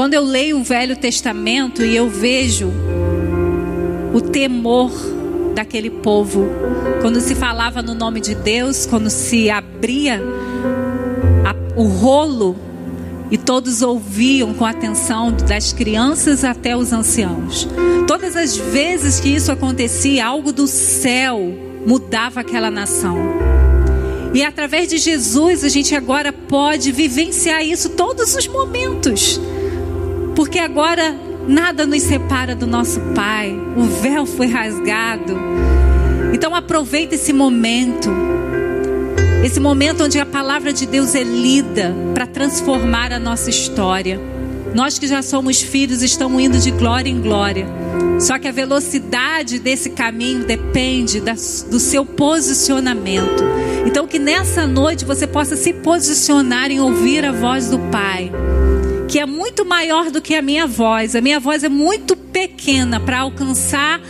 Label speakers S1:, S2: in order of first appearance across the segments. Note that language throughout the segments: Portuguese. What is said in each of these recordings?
S1: Quando eu leio o Velho Testamento e eu vejo o temor daquele povo, quando se falava no nome de Deus, quando se abria a, o rolo e todos ouviam com atenção, das crianças até os anciãos. Todas as vezes que isso acontecia, algo do céu mudava aquela nação. E através de Jesus, a gente agora pode vivenciar isso todos os momentos. Porque agora nada nos separa do nosso Pai. O véu foi rasgado. Então aproveita esse momento. Esse momento onde a palavra de Deus é lida para transformar a nossa história. Nós que já somos filhos estamos indo de glória em glória. Só que a velocidade desse caminho depende da, do seu posicionamento. Então, que nessa noite você possa se posicionar em ouvir a voz do Pai, que é muito maior do que a minha voz. A minha voz é muito pequena para alcançar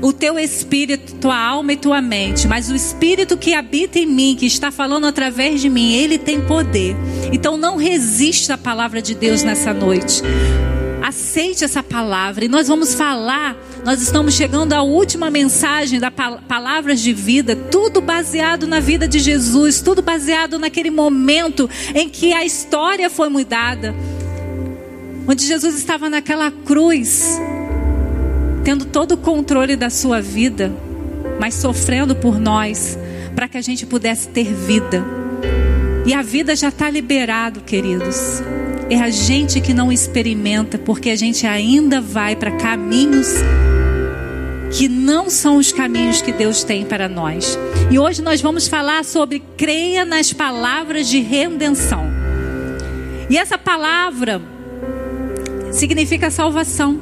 S1: o teu espírito, tua alma e tua mente, mas o espírito que habita em mim, que está falando através de mim, ele tem poder. Então não resista à palavra de Deus nessa noite. Aceite essa palavra e nós vamos falar. Nós estamos chegando à última mensagem da palavras de vida, tudo baseado na vida de Jesus, tudo baseado naquele momento em que a história foi mudada, onde Jesus estava naquela cruz tendo todo o controle da sua vida, mas sofrendo por nós, para que a gente pudesse ter vida. E a vida já está liberado, queridos. É a gente que não experimenta, porque a gente ainda vai para caminhos que não são os caminhos que Deus tem para nós. E hoje nós vamos falar sobre creia nas palavras de redenção. E essa palavra significa salvação.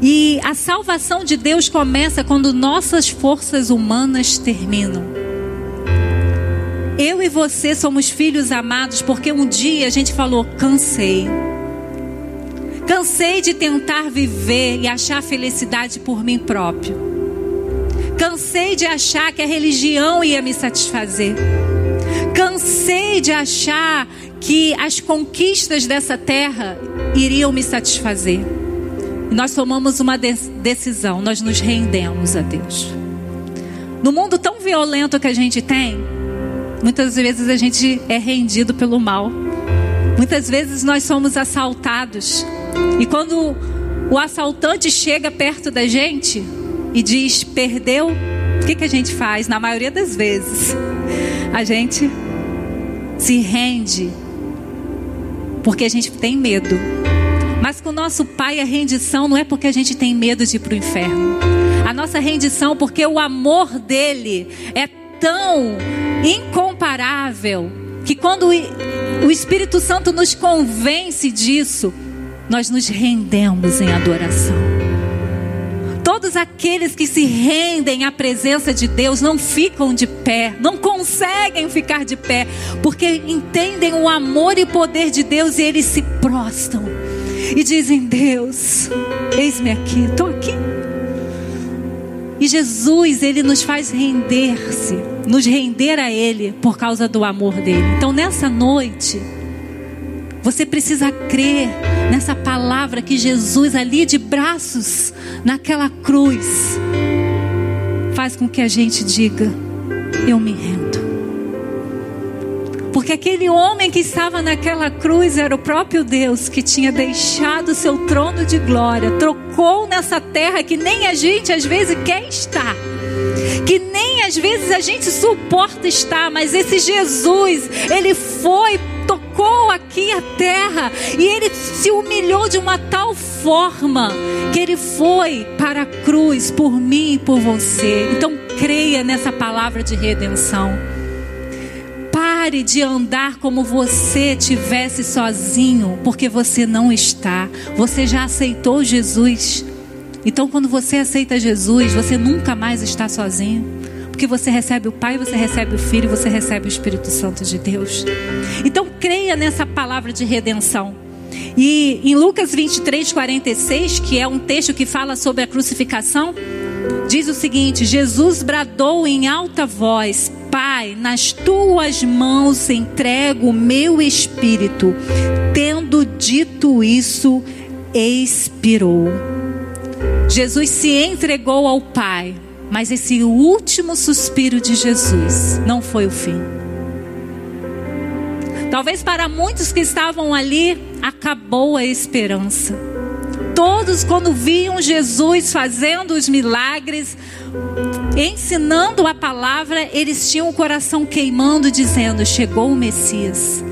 S1: E a salvação de Deus começa quando nossas forças humanas terminam. Eu e você somos filhos amados porque um dia a gente falou: cansei. Cansei de tentar viver e achar felicidade por mim próprio. Cansei de achar que a religião ia me satisfazer. Cansei de achar que as conquistas dessa terra iriam me satisfazer. E nós tomamos uma decisão, nós nos rendemos a Deus. No mundo tão violento que a gente tem, muitas vezes a gente é rendido pelo mal. Muitas vezes nós somos assaltados. E quando o assaltante chega perto da gente e diz perdeu, o que, que a gente faz? Na maioria das vezes, a gente se rende porque a gente tem medo. Mas com o nosso Pai a rendição não é porque a gente tem medo de ir para o inferno. A nossa rendição porque o amor dele é tão incomparável que quando o Espírito Santo nos convence disso, nós nos rendemos em adoração. Todos aqueles que se rendem à presença de Deus não ficam de pé, não conseguem ficar de pé, porque entendem o amor e poder de Deus e eles se prostam e dizem: Deus, eis-me aqui, estou aqui. E Jesus, ele nos faz render-se, nos render a Ele por causa do amor dele. Então, nessa noite, você precisa crer nessa palavra que Jesus, ali de braços, naquela cruz, faz com que a gente diga: Eu me rendo. Porque aquele homem que estava naquela cruz era o próprio Deus que tinha deixado o seu trono de glória, trocou nessa terra que nem a gente às vezes quer estar, que nem às vezes a gente suporta estar, mas esse Jesus, ele foi, tocou aqui a terra e ele se humilhou de uma tal forma que ele foi para a cruz por mim e por você. Então creia nessa palavra de redenção. Pare de andar como você tivesse sozinho, porque você não está. Você já aceitou Jesus. Então, quando você aceita Jesus, você nunca mais está sozinho. Porque você recebe o Pai, você recebe o Filho, você recebe o Espírito Santo de Deus. Então, creia nessa palavra de redenção. E em Lucas 23, 46, que é um texto que fala sobre a crucificação, diz o seguinte: Jesus bradou em alta voz: Pai, nas tuas mãos entrego o meu espírito. Tendo dito isso, expirou. Jesus se entregou ao Pai, mas esse último suspiro de Jesus não foi o fim. Talvez para muitos que estavam ali, acabou a esperança. Todos, quando viam Jesus fazendo os milagres, ensinando a palavra, eles tinham o coração queimando, dizendo: Chegou o Messias.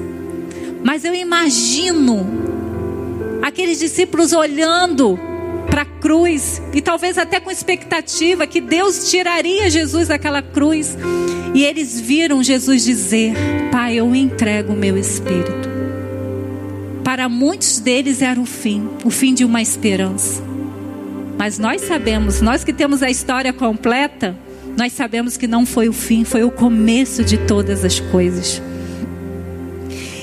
S1: Mas eu imagino aqueles discípulos olhando para a cruz e talvez até com expectativa que Deus tiraria Jesus daquela cruz. E eles viram Jesus dizer: Pai, eu entrego o meu espírito. Para muitos deles era o fim, o fim de uma esperança. Mas nós sabemos, nós que temos a história completa, nós sabemos que não foi o fim, foi o começo de todas as coisas.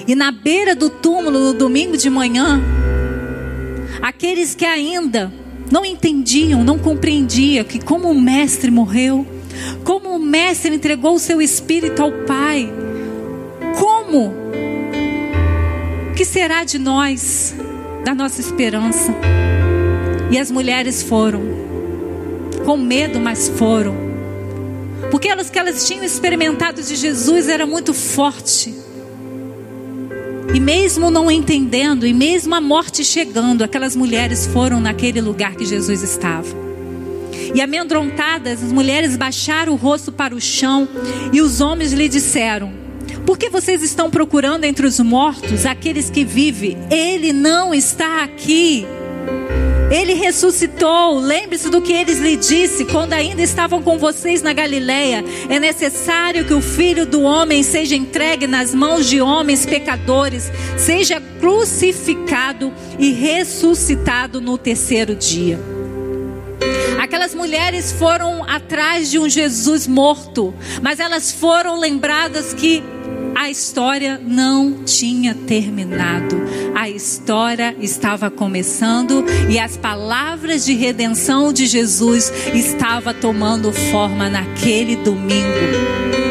S1: E na beira do túmulo, no domingo de manhã, aqueles que ainda não entendiam, não compreendiam que como o mestre morreu, como o mestre entregou o seu espírito ao Pai, como que será de nós, da nossa esperança? E as mulheres foram, com medo, mas foram. Porque elas que elas tinham experimentado de Jesus era muito forte. E mesmo não entendendo, e mesmo a morte chegando, aquelas mulheres foram naquele lugar que Jesus estava. E amedrontadas, as mulheres baixaram o rosto para o chão e os homens lhe disseram: Por que vocês estão procurando entre os mortos aqueles que vivem? Ele não está aqui. Ele ressuscitou. Lembre-se do que eles lhe disse quando ainda estavam com vocês na Galileia. É necessário que o filho do homem seja entregue nas mãos de homens pecadores, seja crucificado e ressuscitado no terceiro dia. Aquelas mulheres foram atrás de um Jesus morto, mas elas foram lembradas que a história não tinha terminado. A história estava começando e as palavras de redenção de Jesus estavam tomando forma naquele domingo.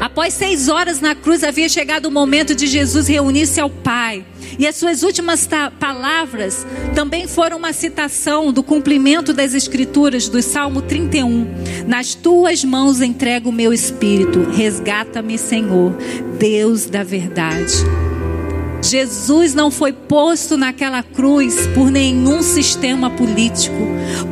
S1: Após seis horas na cruz, havia chegado o momento de Jesus reunir-se ao Pai. E as suas últimas palavras também foram uma citação do cumprimento das Escrituras, do Salmo 31. Nas tuas mãos entrego o meu espírito, resgata-me, Senhor, Deus da verdade. Jesus não foi posto naquela cruz por nenhum sistema político,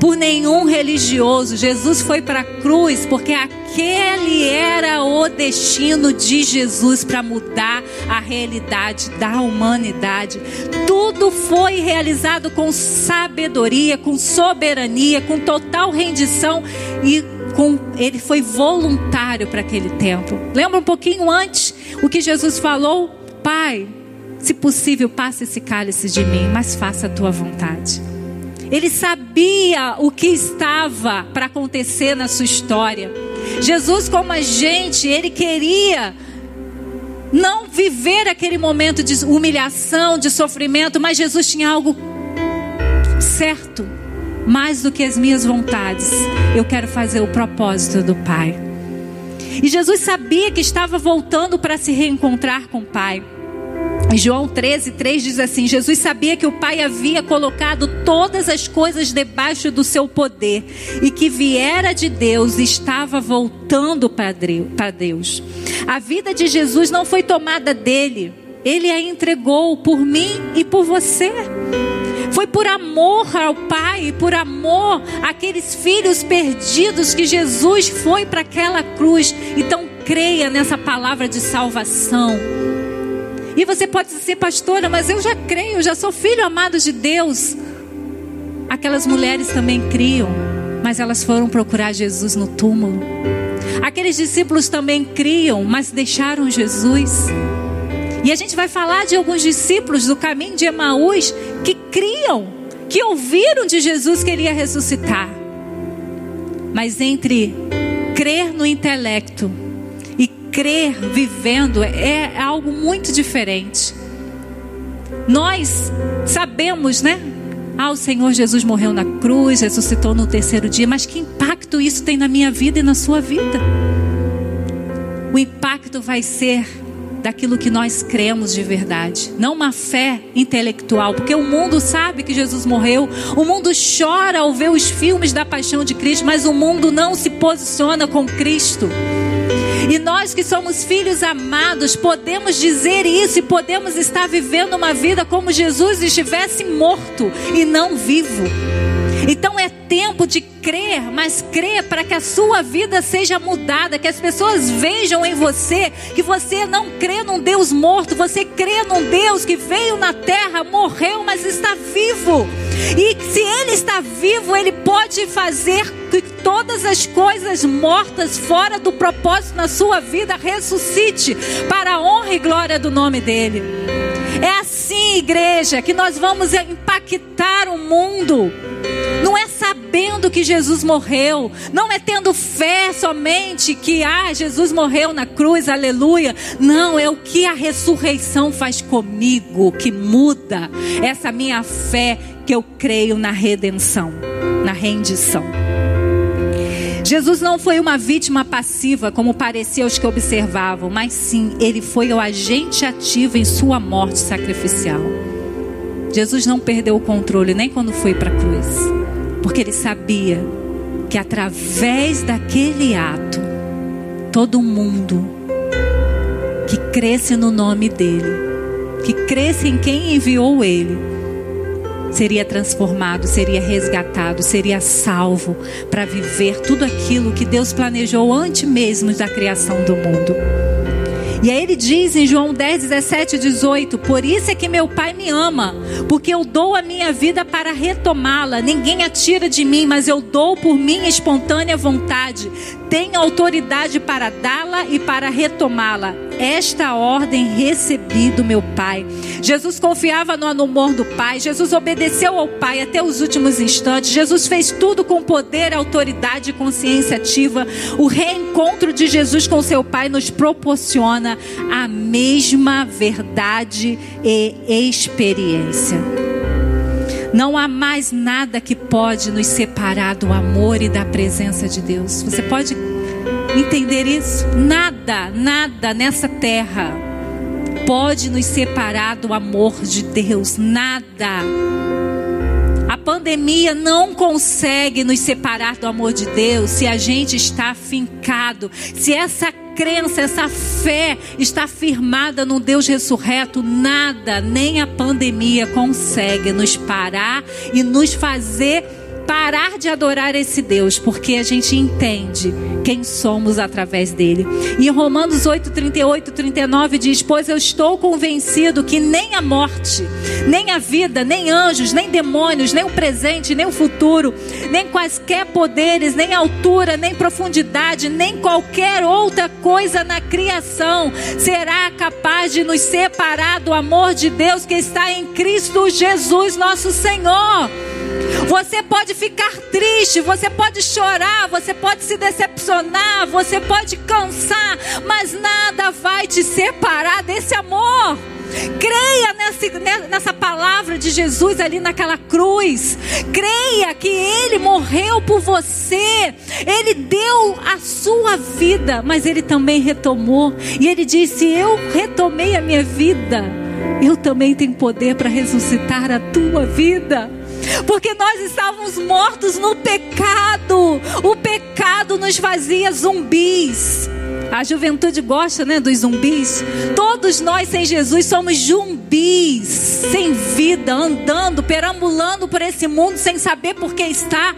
S1: por nenhum religioso. Jesus foi para a cruz porque aquele era o destino de Jesus para mudar a realidade da humanidade. Tudo foi realizado com sabedoria, com soberania, com total rendição e com, ele foi voluntário para aquele tempo. Lembra um pouquinho antes o que Jesus falou? Pai, se possível, passe esse cálice de mim, mas faça a tua vontade. Ele sabia o que estava para acontecer na sua história. Jesus, como a gente, ele queria não viver aquele momento de humilhação, de sofrimento, mas Jesus tinha algo certo, mais do que as minhas vontades. Eu quero fazer o propósito do Pai. E Jesus sabia que estava voltando para se reencontrar com o Pai. João 13, 3 diz assim: Jesus sabia que o Pai havia colocado todas as coisas debaixo do seu poder e que viera de Deus e estava voltando para Deus. A vida de Jesus não foi tomada dele, ele a entregou por mim e por você. Foi por amor ao Pai, por amor àqueles filhos perdidos que Jesus foi para aquela cruz. Então creia nessa palavra de salvação. E você pode dizer, pastora, mas eu já creio, eu já sou filho amado de Deus. Aquelas mulheres também criam, mas elas foram procurar Jesus no túmulo. Aqueles discípulos também criam, mas deixaram Jesus. E a gente vai falar de alguns discípulos do caminho de Emaús que criam, que ouviram de Jesus que ele ia ressuscitar. Mas entre crer no intelecto crer vivendo é algo muito diferente. Nós sabemos, né? Ah, o Senhor Jesus morreu na cruz, ressuscitou no terceiro dia, mas que impacto isso tem na minha vida e na sua vida? O impacto vai ser daquilo que nós cremos de verdade, não uma fé intelectual, porque o mundo sabe que Jesus morreu, o mundo chora ao ver os filmes da paixão de Cristo, mas o mundo não se posiciona com Cristo. E nós que somos filhos amados, podemos dizer isso e podemos estar vivendo uma vida como Jesus estivesse morto e não vivo. Então é tempo de crer, mas crer para que a sua vida seja mudada, que as pessoas vejam em você que você não crê num Deus morto, você crê num Deus que veio na terra, morreu, mas está vivo. E se ele está vivo, ele pode fazer que todas as coisas mortas fora do propósito na sua vida ressuscite para a honra e glória do nome dele. É assim, igreja, que nós vamos impactar o mundo. Não é sabendo que Jesus morreu, não é tendo fé somente que ah, Jesus morreu na cruz, aleluia. Não, é o que a ressurreição faz comigo que muda essa minha fé que eu creio na redenção, na rendição. Jesus não foi uma vítima passiva, como parecia os que observavam, mas sim, ele foi o agente ativo em sua morte sacrificial. Jesus não perdeu o controle nem quando foi para a cruz, porque ele sabia que através daquele ato, todo mundo que cresce no nome dele, que cresce em quem enviou ele, seria transformado, seria resgatado, seria salvo para viver tudo aquilo que Deus planejou antes mesmo da criação do mundo. E aí ele diz em João 10, 17 e 18: Por isso é que meu Pai me ama, porque eu dou a minha vida para retomá-la. Ninguém a tira de mim, mas eu dou por minha espontânea vontade. Tenho autoridade para dá-la e para retomá-la. Esta ordem recebi do meu Pai. Jesus confiava no amor do Pai. Jesus obedeceu ao Pai até os últimos instantes. Jesus fez tudo com poder, autoridade e consciência ativa. O reencontro de Jesus com seu Pai nos proporciona a mesma verdade e experiência. Não há mais nada que pode nos separar do amor e da presença de Deus. Você pode entender isso? Nada, nada nessa terra pode nos separar do amor de Deus. Nada. A pandemia não consegue nos separar do amor de Deus se a gente está fincado, se essa crença, essa fé está firmada no Deus ressurreto, nada, nem a pandemia consegue nos parar e nos fazer parar de adorar esse Deus, porque a gente entende quem somos através dele. E Romanos 8, 38, 39 diz: Pois eu estou convencido que nem a morte, nem a vida, nem anjos, nem demônios, nem o presente, nem o futuro, nem quaisquer poderes, nem altura, nem profundidade, nem qualquer outra coisa na criação será capaz de nos separar do amor de Deus que está em Cristo Jesus, nosso Senhor. Você pode ficar triste, você pode chorar, você pode se decepcionar, você pode cansar, mas nada vai te separar desse amor. Creia nessa, nessa palavra de Jesus ali naquela cruz. Creia que Ele morreu por você. Ele deu a sua vida, mas Ele também retomou. E Ele disse: Eu retomei a minha vida. Eu também tenho poder para ressuscitar a tua vida porque nós estávamos mortos no pecado. O pecado nos fazia zumbis. A juventude gosta, né, dos zumbis. Todos nós sem Jesus somos zumbis, sem vida, andando, perambulando por esse mundo sem saber por que está.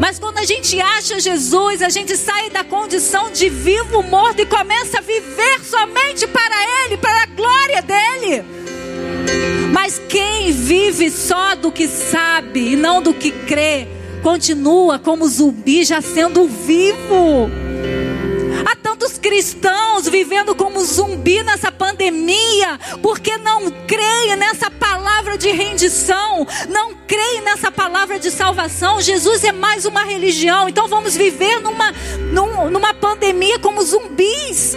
S1: Mas quando a gente acha Jesus, a gente sai da condição de vivo morto e começa a viver somente para Ele, para a glória dele. Mas quem vive só do que sabe e não do que crê, continua como zumbi já sendo vivo. Há tantos cristãos vivendo como zumbi nessa pandemia, porque não creem nessa palavra de rendição, não creem nessa palavra de salvação. Jesus é mais uma religião, então vamos viver numa, numa pandemia como zumbis,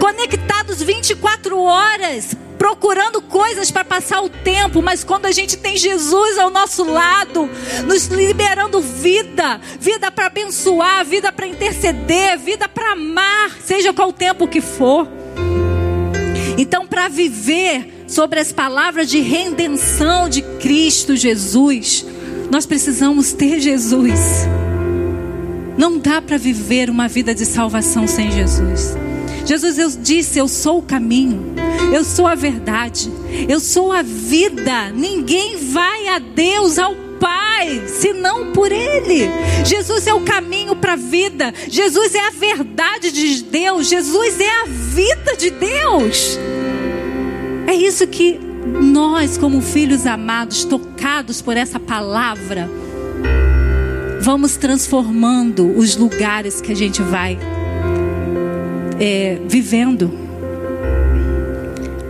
S1: conectados 24 horas procurando coisas para passar o tempo, mas quando a gente tem Jesus ao nosso lado, nos liberando vida, vida para abençoar, vida para interceder, vida para amar, seja qual tempo que for. Então para viver sobre as palavras de redenção de Cristo Jesus, nós precisamos ter Jesus. Não dá para viver uma vida de salvação sem Jesus. Jesus eu disse: Eu sou o caminho, eu sou a verdade, eu sou a vida. Ninguém vai a Deus, ao Pai, senão por Ele. Jesus é o caminho para a vida, Jesus é a verdade de Deus, Jesus é a vida de Deus. É isso que nós, como filhos amados, tocados por essa palavra, vamos transformando os lugares que a gente vai é, vivendo.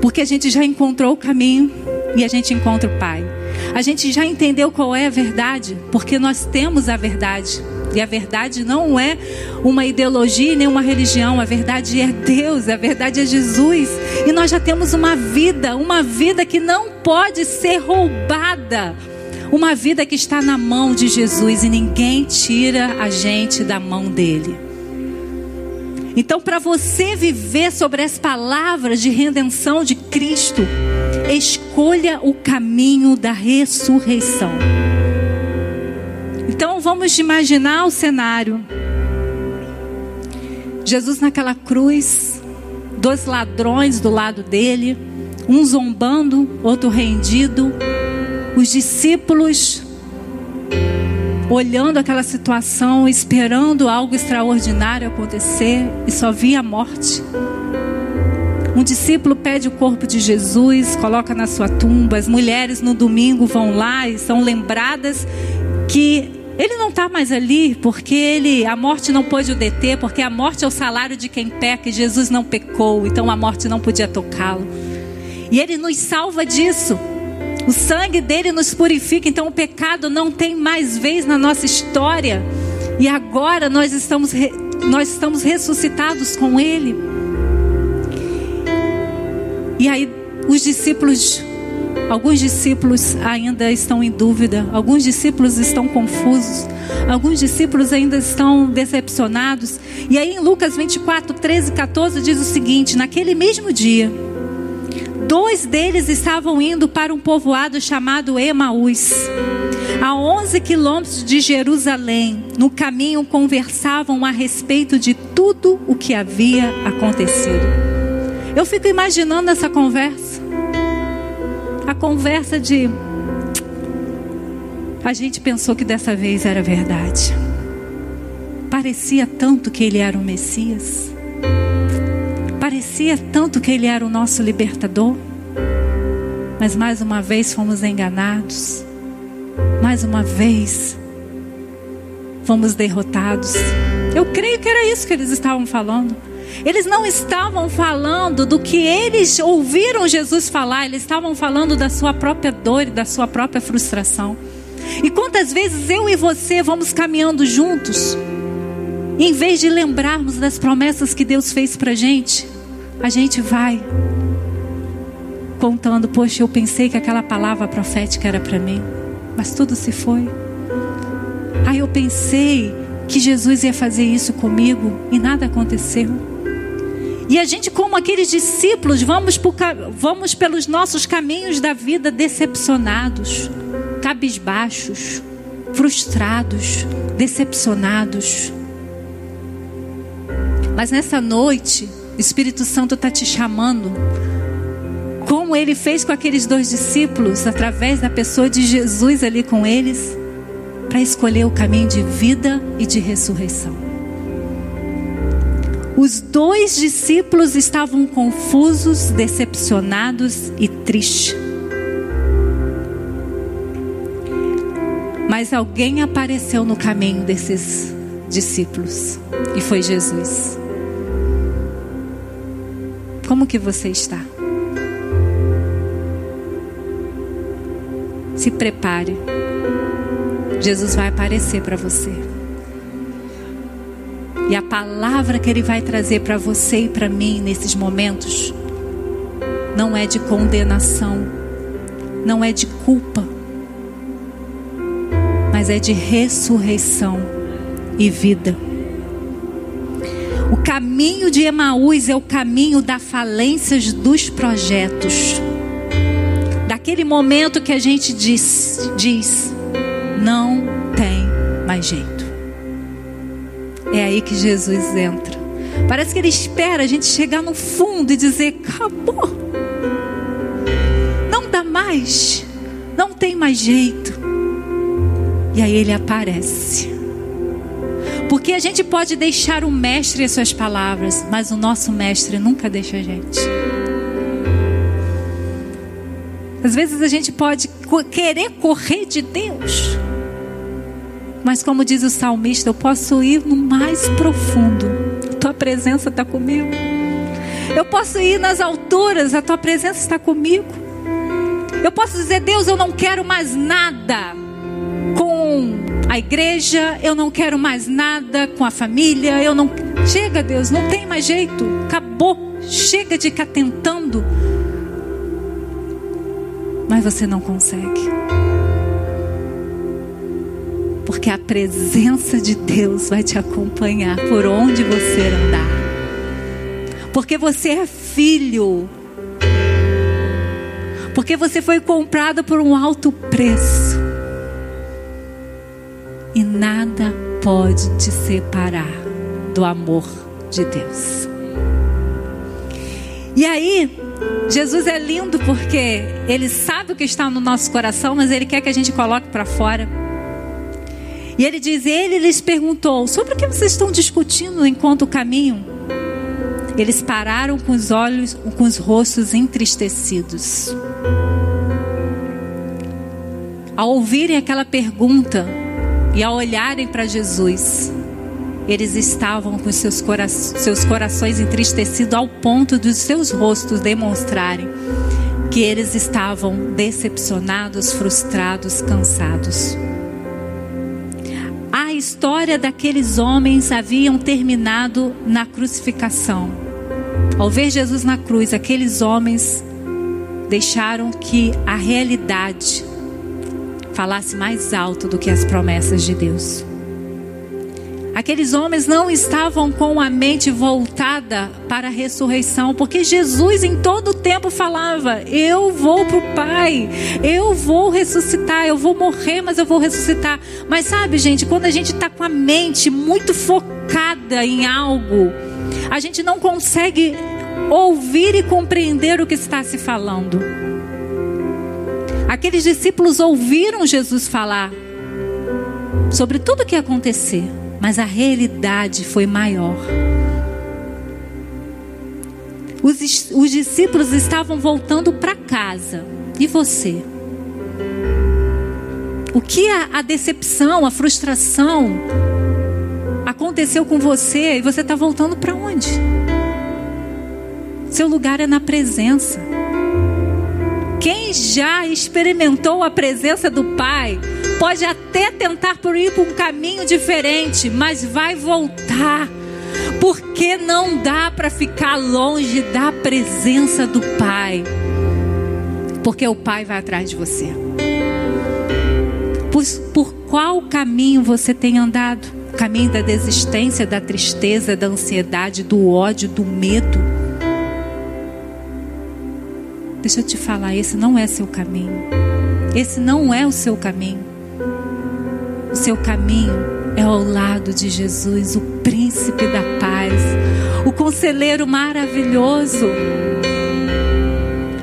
S1: Porque a gente já encontrou o caminho e a gente encontra o Pai. A gente já entendeu qual é a verdade, porque nós temos a verdade. E a verdade não é uma ideologia nem uma religião, a verdade é Deus, a verdade é Jesus. E nós já temos uma vida, uma vida que não pode ser roubada. Uma vida que está na mão de Jesus e ninguém tira a gente da mão dele. Então, para você viver sobre as palavras de redenção de Cristo, escolha o caminho da ressurreição. Então, vamos imaginar o cenário. Jesus naquela cruz, dois ladrões do lado dele, um zombando, outro rendido, os discípulos olhando aquela situação, esperando algo extraordinário acontecer e só via a morte. Um discípulo pede o corpo de Jesus, coloca na sua tumba. As mulheres no domingo vão lá e são lembradas que ele não está mais ali porque ele, a morte não pôde o deter, porque a morte é o salário de quem peca e Jesus não pecou, então a morte não podia tocá-lo. E ele nos salva disso. O sangue dele nos purifica, então o pecado não tem mais vez na nossa história. E agora nós estamos, nós estamos ressuscitados com ele. E aí os discípulos, alguns discípulos ainda estão em dúvida, alguns discípulos estão confusos, alguns discípulos ainda estão decepcionados. E aí em Lucas 24, 13 e 14 diz o seguinte: naquele mesmo dia Dois deles estavam indo para um povoado chamado Emaús, a 11 quilômetros de Jerusalém. No caminho conversavam a respeito de tudo o que havia acontecido. Eu fico imaginando essa conversa. A conversa de. A gente pensou que dessa vez era verdade. Parecia tanto que ele era o Messias. Parecia tanto que Ele era o nosso libertador, mas mais uma vez fomos enganados, mais uma vez fomos derrotados. Eu creio que era isso que eles estavam falando. Eles não estavam falando do que eles ouviram Jesus falar, eles estavam falando da sua própria dor e da sua própria frustração. E quantas vezes eu e você vamos caminhando juntos, em vez de lembrarmos das promessas que Deus fez para gente, a gente vai contando, poxa, eu pensei que aquela palavra profética era para mim, mas tudo se foi. Aí eu pensei que Jesus ia fazer isso comigo e nada aconteceu. E a gente, como aqueles discípulos, vamos, por, vamos pelos nossos caminhos da vida decepcionados, cabisbaixos, frustrados, decepcionados. Mas nessa noite, o Espírito Santo está te chamando. Como ele fez com aqueles dois discípulos, através da pessoa de Jesus ali com eles, para escolher o caminho de vida e de ressurreição. Os dois discípulos estavam confusos, decepcionados e tristes. Mas alguém apareceu no caminho desses discípulos e foi Jesus. Como que você está? Se prepare. Jesus vai aparecer para você. E a palavra que ele vai trazer para você e para mim nesses momentos não é de condenação, não é de culpa, mas é de ressurreição e vida. Caminho de Emaús é o caminho da falência dos projetos. Daquele momento que a gente diz, diz não tem mais jeito. É aí que Jesus entra. Parece que ele espera a gente chegar no fundo e dizer: acabou. Não dá mais. Não tem mais jeito. E aí ele aparece. Porque a gente pode deixar o mestre as suas palavras, mas o nosso mestre nunca deixa a gente. Às vezes a gente pode querer correr de Deus, mas como diz o salmista, eu posso ir no mais profundo. A tua presença está comigo. Eu posso ir nas alturas, a tua presença está comigo. Eu posso dizer, Deus, eu não quero mais nada a igreja, eu não quero mais nada com a família, eu não. Chega, Deus, não tem mais jeito, acabou. Chega de ficar tentando. Mas você não consegue. Porque a presença de Deus vai te acompanhar por onde você andar. Porque você é filho. Porque você foi comprado por um alto preço e nada pode te separar do amor de Deus. E aí, Jesus é lindo porque ele sabe o que está no nosso coração, mas ele quer que a gente coloque para fora. E ele diz: Ele lhes perguntou: Sobre o que vocês estão discutindo enquanto caminham? Eles pararam com os olhos, com os rostos entristecidos. Ao ouvirem aquela pergunta, e ao olharem para Jesus, eles estavam com seus, cora seus corações entristecidos ao ponto dos seus rostos demonstrarem que eles estavam decepcionados, frustrados, cansados. A história daqueles homens haviam terminado na crucificação. Ao ver Jesus na cruz, aqueles homens deixaram que a realidade falasse mais alto do que as promessas de Deus. Aqueles homens não estavam com a mente voltada para a ressurreição, porque Jesus em todo o tempo falava: Eu vou para o Pai, eu vou ressuscitar, eu vou morrer, mas eu vou ressuscitar. Mas sabe, gente, quando a gente está com a mente muito focada em algo, a gente não consegue ouvir e compreender o que está se falando. Aqueles discípulos ouviram Jesus falar sobre tudo o que ia acontecer, mas a realidade foi maior. Os, os discípulos estavam voltando para casa. E você? O que a, a decepção, a frustração aconteceu com você e você está voltando para onde? Seu lugar é na presença. Quem já experimentou a presença do Pai, pode até tentar por ir por um caminho diferente, mas vai voltar. Porque não dá para ficar longe da presença do Pai. Porque o Pai vai atrás de você. Por, por qual caminho você tem andado? O caminho da desistência, da tristeza, da ansiedade, do ódio, do medo? Deixa eu te falar, esse não é seu caminho. Esse não é o seu caminho. O seu caminho é ao lado de Jesus, o príncipe da paz, o conselheiro maravilhoso.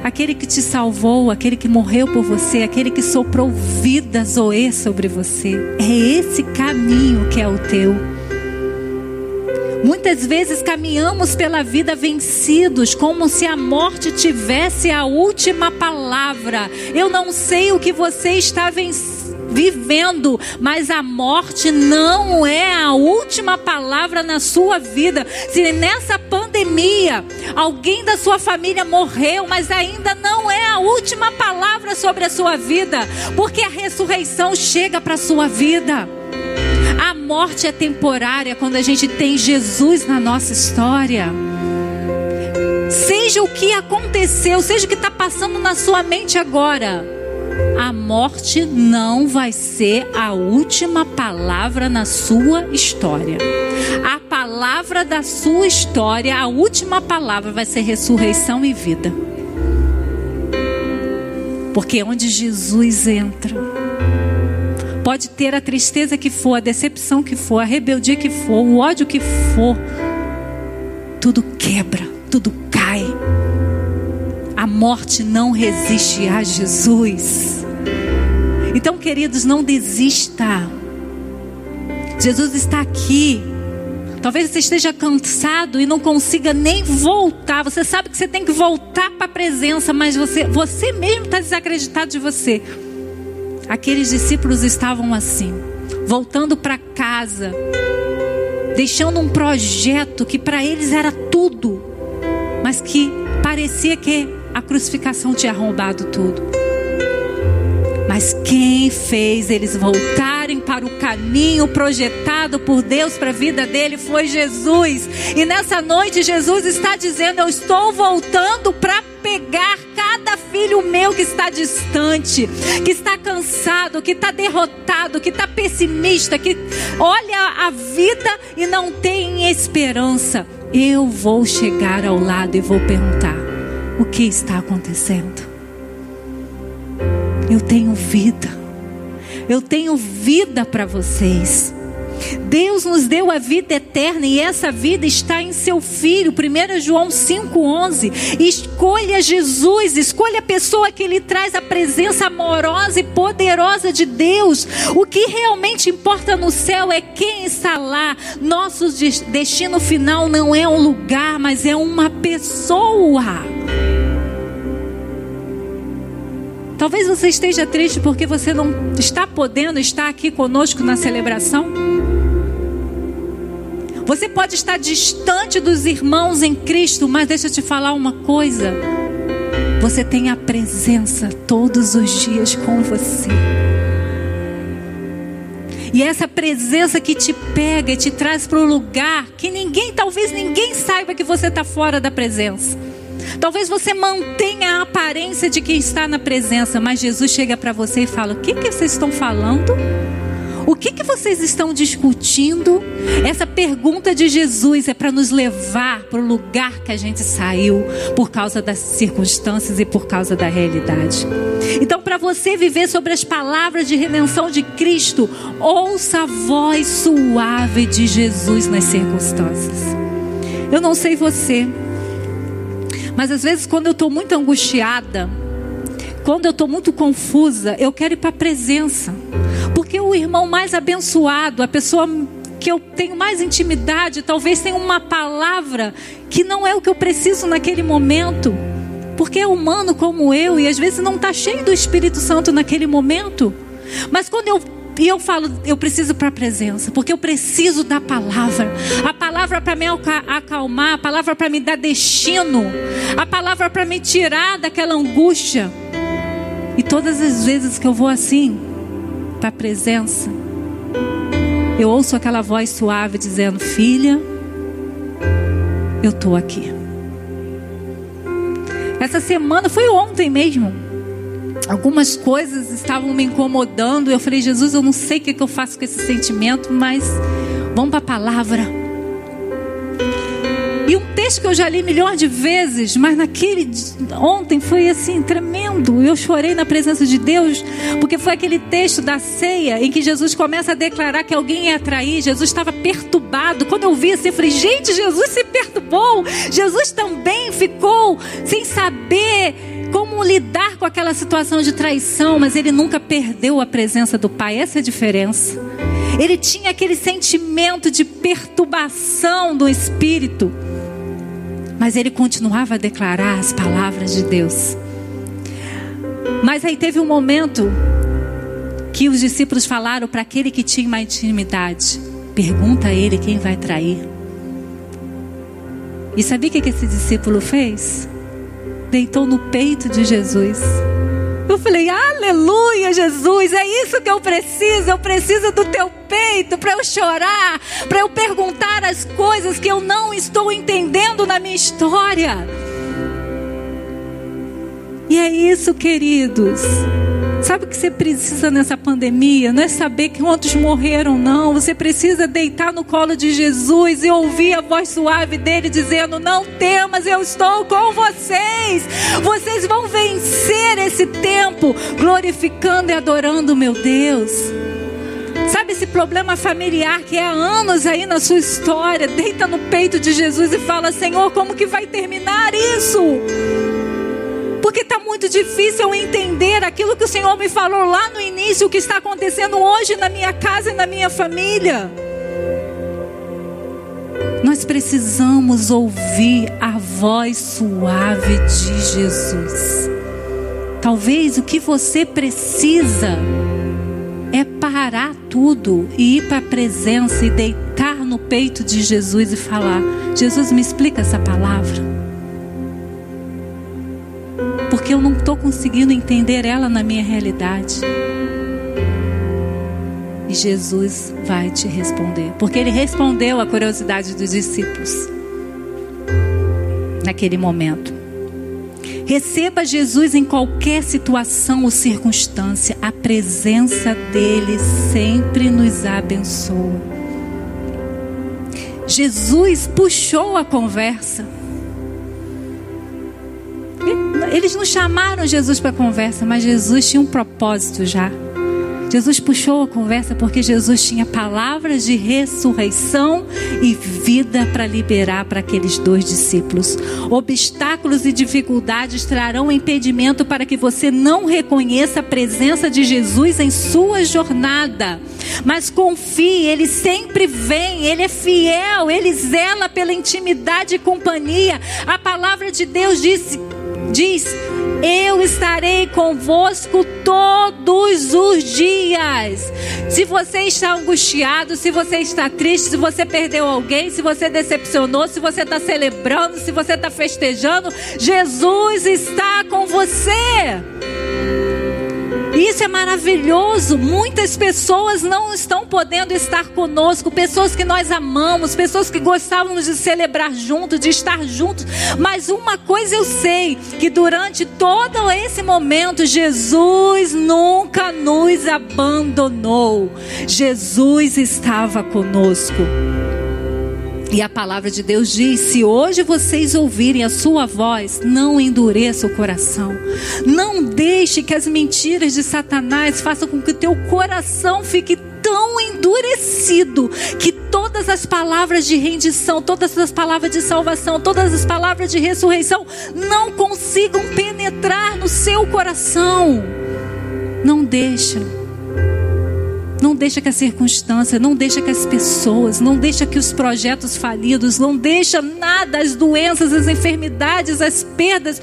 S1: Aquele que te salvou, aquele que morreu por você, aquele que soprou vida zoe sobre você. É esse caminho que é o teu. Muitas vezes caminhamos pela vida vencidos, como se a morte tivesse a última palavra. Eu não sei o que você está vivendo, mas a morte não é a última palavra na sua vida. Se nessa pandemia alguém da sua família morreu, mas ainda não é a última palavra sobre a sua vida, porque a ressurreição chega para a sua vida. A morte é temporária quando a gente tem Jesus na nossa história. Seja o que aconteceu, seja o que está passando na sua mente agora, a morte não vai ser a última palavra na sua história. A palavra da sua história, a última palavra vai ser ressurreição e vida. Porque onde Jesus entra, pode ter a tristeza que for, a decepção que for, a rebeldia que for, o ódio que for, tudo quebra, tudo cai. A morte não resiste a Jesus. Então, queridos, não desista. Jesus está aqui. Talvez você esteja cansado e não consiga nem voltar. Você sabe que você tem que voltar para a presença, mas você, você mesmo está desacreditado de você. Aqueles discípulos estavam assim, voltando para casa, deixando um projeto que para eles era tudo, mas que parecia que a crucificação tinha arrombado tudo. Mas quem fez eles para o caminho projetado por Deus para a vida dele foi Jesus. E nessa noite Jesus está dizendo: Eu estou voltando para pegar cada filho meu que está distante, que está cansado, que está derrotado, que está pessimista, que olha a vida e não tem esperança. Eu vou chegar ao lado e vou perguntar: O que está acontecendo? Eu tenho vida. Eu tenho vida para vocês. Deus nos deu a vida eterna e essa vida está em seu filho. 1 João 5:11. Escolha Jesus, escolha a pessoa que lhe traz a presença amorosa e poderosa de Deus. O que realmente importa no céu é quem está lá. Nosso destino final não é um lugar, mas é uma pessoa. Talvez você esteja triste porque você não está podendo estar aqui conosco na celebração. Você pode estar distante dos irmãos em Cristo, mas deixa eu te falar uma coisa. Você tem a presença todos os dias com você. E essa presença que te pega e te traz para o lugar que ninguém, talvez ninguém saiba que você está fora da presença. Talvez você mantenha a aparência de quem está na presença, mas Jesus chega para você e fala: O que, que vocês estão falando? O que, que vocês estão discutindo? Essa pergunta de Jesus é para nos levar para o lugar que a gente saiu por causa das circunstâncias e por causa da realidade. Então, para você viver sobre as palavras de redenção de Cristo, ouça a voz suave de Jesus nas circunstâncias. Eu não sei você. Mas às vezes, quando eu estou muito angustiada, quando eu estou muito confusa, eu quero ir para a presença. Porque o irmão mais abençoado, a pessoa que eu tenho mais intimidade, talvez tenha uma palavra que não é o que eu preciso naquele momento. Porque é humano como eu e às vezes não está cheio do Espírito Santo naquele momento. Mas quando eu e eu falo, eu preciso para a presença, porque eu preciso da palavra. A palavra para me acalmar, a palavra para me dar destino, a palavra para me tirar daquela angústia. E todas as vezes que eu vou assim, para a presença, eu ouço aquela voz suave dizendo: Filha, eu estou aqui. Essa semana foi ontem mesmo algumas coisas estavam me incomodando. Eu falei, Jesus, eu não sei o que, eu faço com esse sentimento, mas vamos para a palavra. E um texto que eu já li milhões de vezes, mas naquele ontem foi assim tremendo. Eu chorei na presença de Deus, porque foi aquele texto da ceia em que Jesus começa a declarar que alguém ia trair. Jesus estava perturbado. Quando eu vi assim, eu falei: "Gente, Jesus se perturbou. Jesus também ficou sem saber como lidar com aquela situação de traição, mas ele nunca perdeu a presença do Pai. Essa é a diferença. Ele tinha aquele sentimento de perturbação do espírito, mas ele continuava a declarar as palavras de Deus. Mas aí teve um momento que os discípulos falaram para aquele que tinha uma intimidade: pergunta a ele quem vai trair. E sabia o que esse discípulo fez? Deitou no peito de Jesus. Eu falei, aleluia, Jesus, é isso que eu preciso. Eu preciso do teu peito para eu chorar, para eu perguntar as coisas que eu não estou entendendo na minha história. E é isso, queridos. Sabe o que você precisa nessa pandemia? Não é saber quantos morreram, não. Você precisa deitar no colo de Jesus e ouvir a voz suave dele dizendo: Não temas, eu estou com vocês. Vocês vão vencer esse tempo glorificando e adorando meu Deus. Sabe esse problema familiar que é há anos aí na sua história? Deita no peito de Jesus e fala: Senhor, como que vai terminar isso? Muito difícil entender aquilo que o Senhor me falou lá no início, o que está acontecendo hoje na minha casa e na minha família. Nós precisamos ouvir a voz suave de Jesus. Talvez o que você precisa é parar tudo e ir para a presença e deitar no peito de Jesus e falar: Jesus, me explica essa palavra estou conseguindo entender ela na minha realidade. E Jesus vai te responder, porque ele respondeu à curiosidade dos discípulos naquele momento. Receba Jesus em qualquer situação ou circunstância, a presença dele sempre nos abençoa. Jesus puxou a conversa. Eles não chamaram Jesus para conversa, mas Jesus tinha um propósito já. Jesus puxou a conversa porque Jesus tinha palavras de ressurreição e vida para liberar para aqueles dois discípulos. Obstáculos e dificuldades trarão impedimento para que você não reconheça a presença de Jesus em sua jornada. Mas confie, ele sempre vem, ele é fiel, ele zela pela intimidade e companhia. A palavra de Deus disse diz: Eu estarei convosco todos os dias. Se você está angustiado, se você está triste, se você perdeu alguém, se você decepcionou, se você está celebrando, se você está festejando, Jesus está com você. Isso é maravilhoso. Muitas pessoas não estão podendo estar conosco, pessoas que nós amamos, pessoas que gostávamos de celebrar juntos, de estar juntos. Mas uma coisa eu sei, que durante todo esse momento Jesus nunca nos abandonou. Jesus estava conosco. E a palavra de Deus diz: se hoje vocês ouvirem a sua voz, não endureça o coração. Não deixe que as mentiras de Satanás façam com que teu coração fique tão endurecido que todas as palavras de rendição, todas as palavras de salvação, todas as palavras de ressurreição não consigam penetrar no seu coração. Não deixa. Não deixa que a circunstância, não deixa que as pessoas, não deixa que os projetos falidos, não deixa nada, as doenças, as enfermidades, as perdas,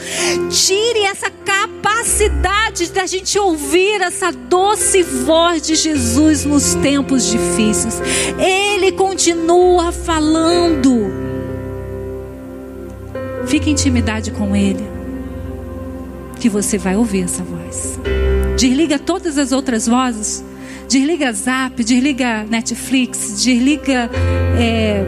S1: tire essa capacidade da gente ouvir essa doce voz de Jesus nos tempos difíceis. Ele continua falando. Fique em intimidade com Ele, que você vai ouvir essa voz. Desliga todas as outras vozes Desliga Zap, desliga Netflix, desliga é,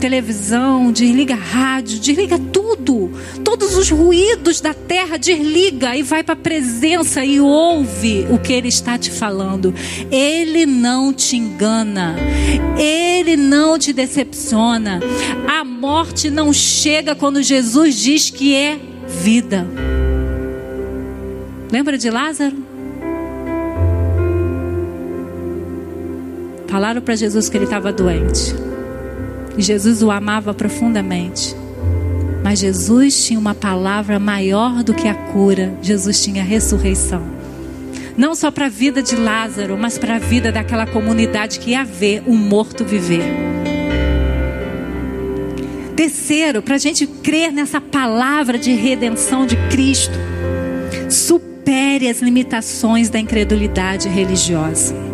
S1: televisão, desliga rádio, desliga tudo. Todos os ruídos da terra, desliga e vai para a presença e ouve o que ele está te falando. Ele não te engana, ele não te decepciona. A morte não chega quando Jesus diz que é vida. Lembra de Lázaro? Falaram para Jesus que ele estava doente. E Jesus o amava profundamente. Mas Jesus tinha uma palavra maior do que a cura. Jesus tinha a ressurreição. Não só para a vida de Lázaro, mas para a vida daquela comunidade que ia ver o morto viver. Terceiro, para a gente crer nessa palavra de redenção de Cristo, supere as limitações da incredulidade religiosa.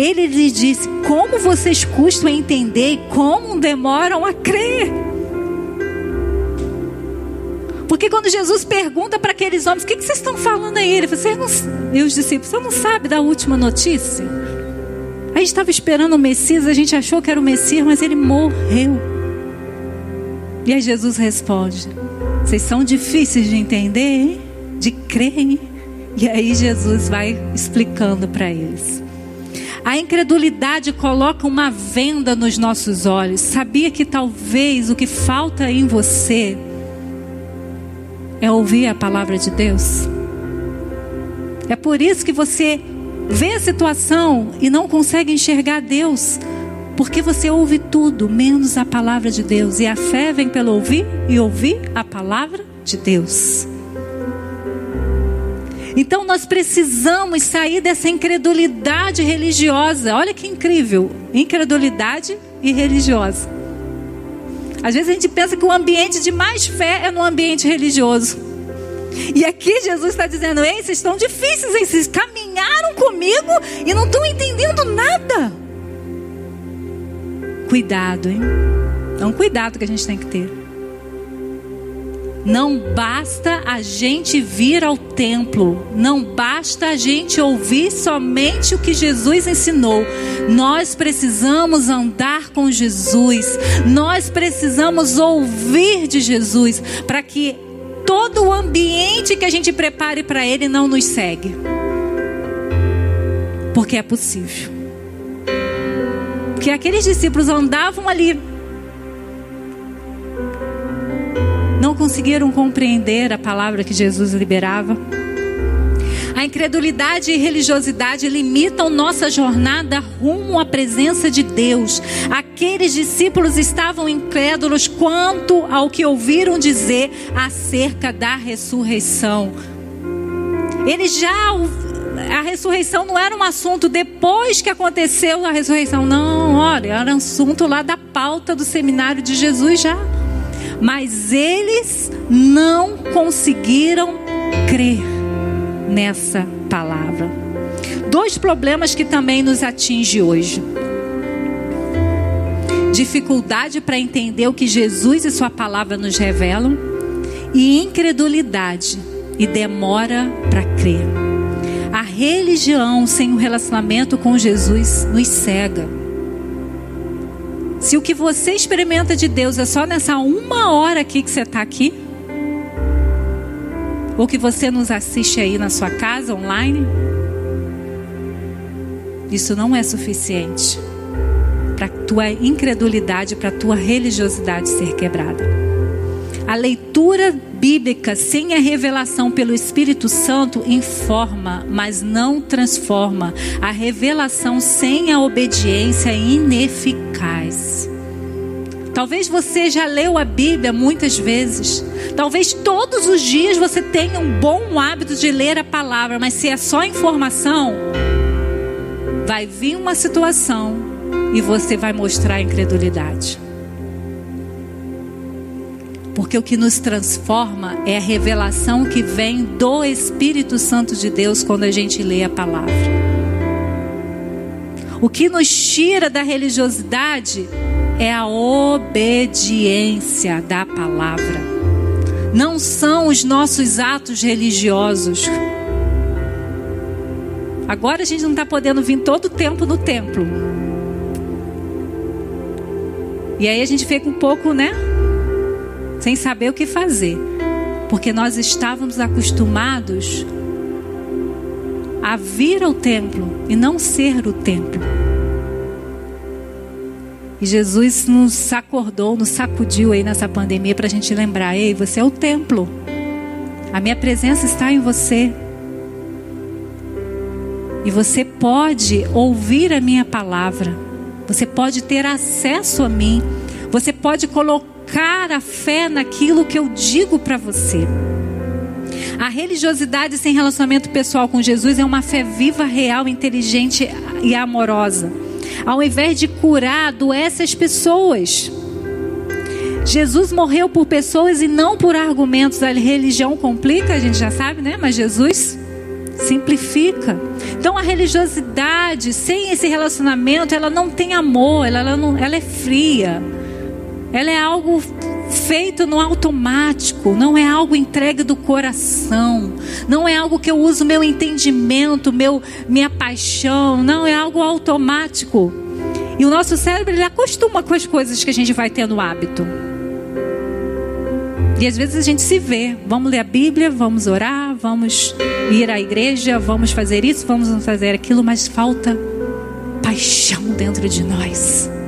S1: Ele lhe disse: Como vocês custam a entender e como demoram a crer? Porque quando Jesus pergunta para aqueles homens: O que, que vocês estão falando aí? Ele falou: não, E os discípulos: Você não sabe da última notícia? A gente estava esperando o Messias, a gente achou que era o Messias, mas ele morreu. E aí Jesus responde: Vocês são difíceis de entender, hein? de crer. Hein? E aí Jesus vai explicando para eles. A incredulidade coloca uma venda nos nossos olhos. Sabia que talvez o que falta em você é ouvir a palavra de Deus? É por isso que você vê a situação e não consegue enxergar Deus, porque você ouve tudo menos a palavra de Deus. E a fé vem pelo ouvir e ouvir a palavra de Deus. Então nós precisamos sair dessa incredulidade religiosa. Olha que incrível, incredulidade e religiosa. Às vezes a gente pensa que o ambiente de mais fé é no ambiente religioso. E aqui Jesus está dizendo: Ei, vocês estão difíceis, hein? vocês caminharam comigo e não estão entendendo nada. Cuidado, hein? É um cuidado que a gente tem que ter. Não basta a gente vir ao templo, não basta a gente ouvir somente o que Jesus ensinou. Nós precisamos andar com Jesus, nós precisamos ouvir de Jesus para que todo o ambiente que a gente prepare para Ele não nos segue. Porque é possível. Porque aqueles discípulos andavam ali conseguiram compreender a palavra que Jesus liberava. A incredulidade e religiosidade limitam nossa jornada rumo à presença de Deus. Aqueles discípulos estavam incrédulos quanto ao que ouviram dizer acerca da ressurreição. Eles já a ressurreição não era um assunto depois que aconteceu a ressurreição, não, olha, era um assunto lá da pauta do seminário de Jesus já mas eles não conseguiram crer nessa palavra. Dois problemas que também nos atinge hoje. Dificuldade para entender o que Jesus e sua palavra nos revelam e incredulidade e demora para crer. A religião sem um relacionamento com Jesus nos cega. Se o que você experimenta de Deus é só nessa uma hora aqui que você está aqui, ou que você nos assiste aí na sua casa online, isso não é suficiente para a tua incredulidade, para a tua religiosidade ser quebrada. A leitura bíblica sem a revelação pelo Espírito Santo informa, mas não transforma. A revelação sem a obediência é ineficaz. Talvez você já leu a Bíblia muitas vezes. Talvez todos os dias você tenha um bom hábito de ler a palavra, mas se é só informação, vai vir uma situação e você vai mostrar incredulidade. Porque o que nos transforma é a revelação que vem do Espírito Santo de Deus quando a gente lê a palavra. O que nos tira da religiosidade é a obediência da palavra. Não são os nossos atos religiosos. Agora a gente não está podendo vir todo o tempo no templo. E aí a gente fica um pouco, né? Sem saber o que fazer, porque nós estávamos acostumados a vir ao templo e não ser o templo. E Jesus nos acordou, nos sacudiu aí nessa pandemia para a gente lembrar: ei, você é o templo, a minha presença está em você. E você pode ouvir a minha palavra, você pode ter acesso a mim, você pode colocar colocar a fé naquilo que eu digo para você. A religiosidade sem relacionamento pessoal com Jesus é uma fé viva, real, inteligente e amorosa. Ao invés de curar, adoece as pessoas. Jesus morreu por pessoas e não por argumentos. A religião complica, a gente já sabe, né? Mas Jesus simplifica. Então a religiosidade sem esse relacionamento, ela não tem amor, ela, ela, não, ela é fria. Ela é algo feito no automático, não é algo entregue do coração, não é algo que eu uso meu entendimento, meu minha paixão, não é algo automático. E o nosso cérebro ele acostuma com as coisas que a gente vai tendo hábito. E às vezes a gente se vê, vamos ler a Bíblia, vamos orar, vamos ir à igreja, vamos fazer isso, vamos fazer aquilo, mas falta paixão dentro de nós.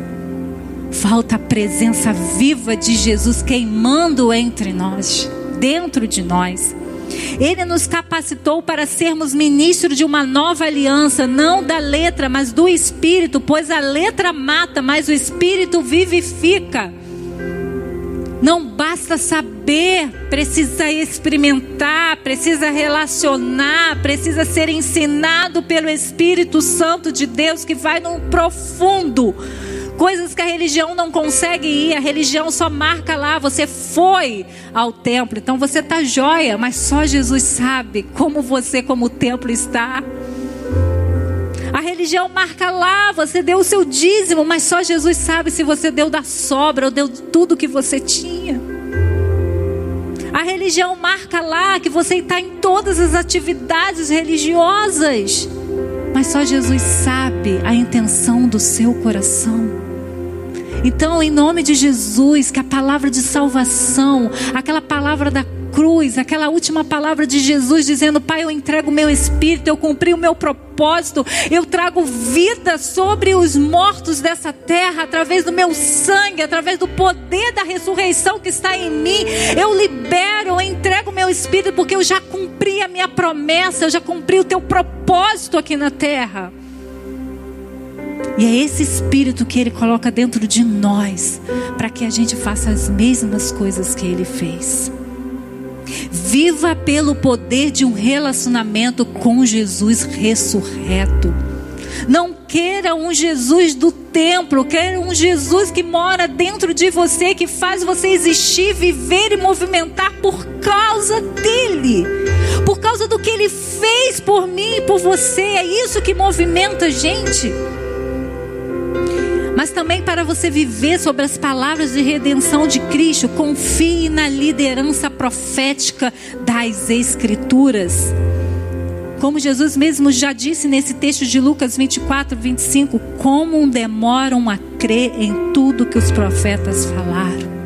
S1: Falta a presença viva de Jesus queimando entre nós, dentro de nós. Ele nos capacitou para sermos ministros de uma nova aliança, não da letra, mas do espírito, pois a letra mata, mas o espírito vivifica. Não basta saber, precisa experimentar, precisa relacionar, precisa ser ensinado pelo Espírito Santo de Deus que vai no profundo. Coisas que a religião não consegue ir, a religião só marca lá, você foi ao templo, então você está joia, mas só Jesus sabe como você, como templo, está. A religião marca lá, você deu o seu dízimo, mas só Jesus sabe se você deu da sobra ou deu tudo que você tinha. A religião marca lá que você está em todas as atividades religiosas, mas só Jesus sabe a intenção do seu coração. Então, em nome de Jesus, que a palavra de salvação, aquela palavra da cruz, aquela última palavra de Jesus dizendo: Pai, eu entrego o meu espírito, eu cumpri o meu propósito, eu trago vida sobre os mortos dessa terra através do meu sangue, através do poder da ressurreição que está em mim. Eu libero, eu entrego o meu espírito porque eu já cumpri a minha promessa, eu já cumpri o teu propósito aqui na terra. E é esse espírito que ele coloca dentro de nós, para que a gente faça as mesmas coisas que ele fez. Viva pelo poder de um relacionamento com Jesus ressurreto. Não queira um Jesus do templo, queira um Jesus que mora dentro de você, que faz você existir, viver e movimentar por causa dele. Por causa do que ele fez por mim e por você. É isso que movimenta a gente mas também para você viver sobre as palavras de redenção de Cristo, confie na liderança profética das Escrituras. Como Jesus mesmo já disse nesse texto de Lucas 24, 25, como demoram a crer em tudo que os profetas falaram.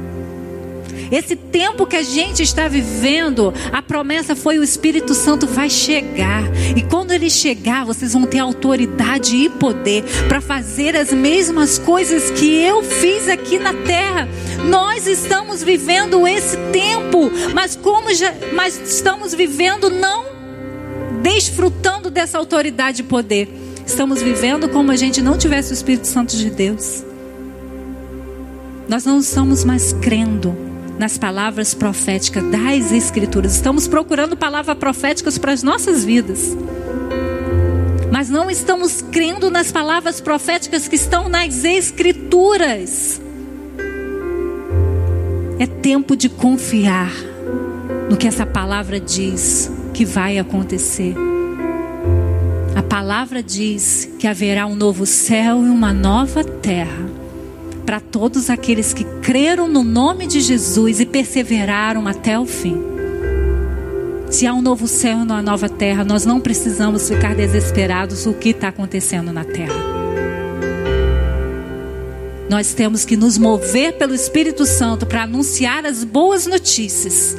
S1: Esse tempo que a gente está vivendo, a promessa foi o Espírito Santo vai chegar. E quando ele chegar, vocês vão ter autoridade e poder para fazer as mesmas coisas que eu fiz aqui na terra. Nós estamos vivendo esse tempo, mas como já, mas estamos vivendo não desfrutando dessa autoridade e poder. Estamos vivendo como a gente não tivesse o Espírito Santo de Deus. Nós não estamos mais crendo nas palavras proféticas das Escrituras. Estamos procurando palavras proféticas para as nossas vidas. Mas não estamos crendo nas palavras proféticas que estão nas Escrituras. É tempo de confiar no que essa palavra diz que vai acontecer. A palavra diz que haverá um novo céu e uma nova terra para todos aqueles que creram no nome de Jesus e perseveraram até o fim. Se há um novo céu e uma nova terra, nós não precisamos ficar desesperados o que está acontecendo na terra. Nós temos que nos mover pelo Espírito Santo para anunciar as boas notícias.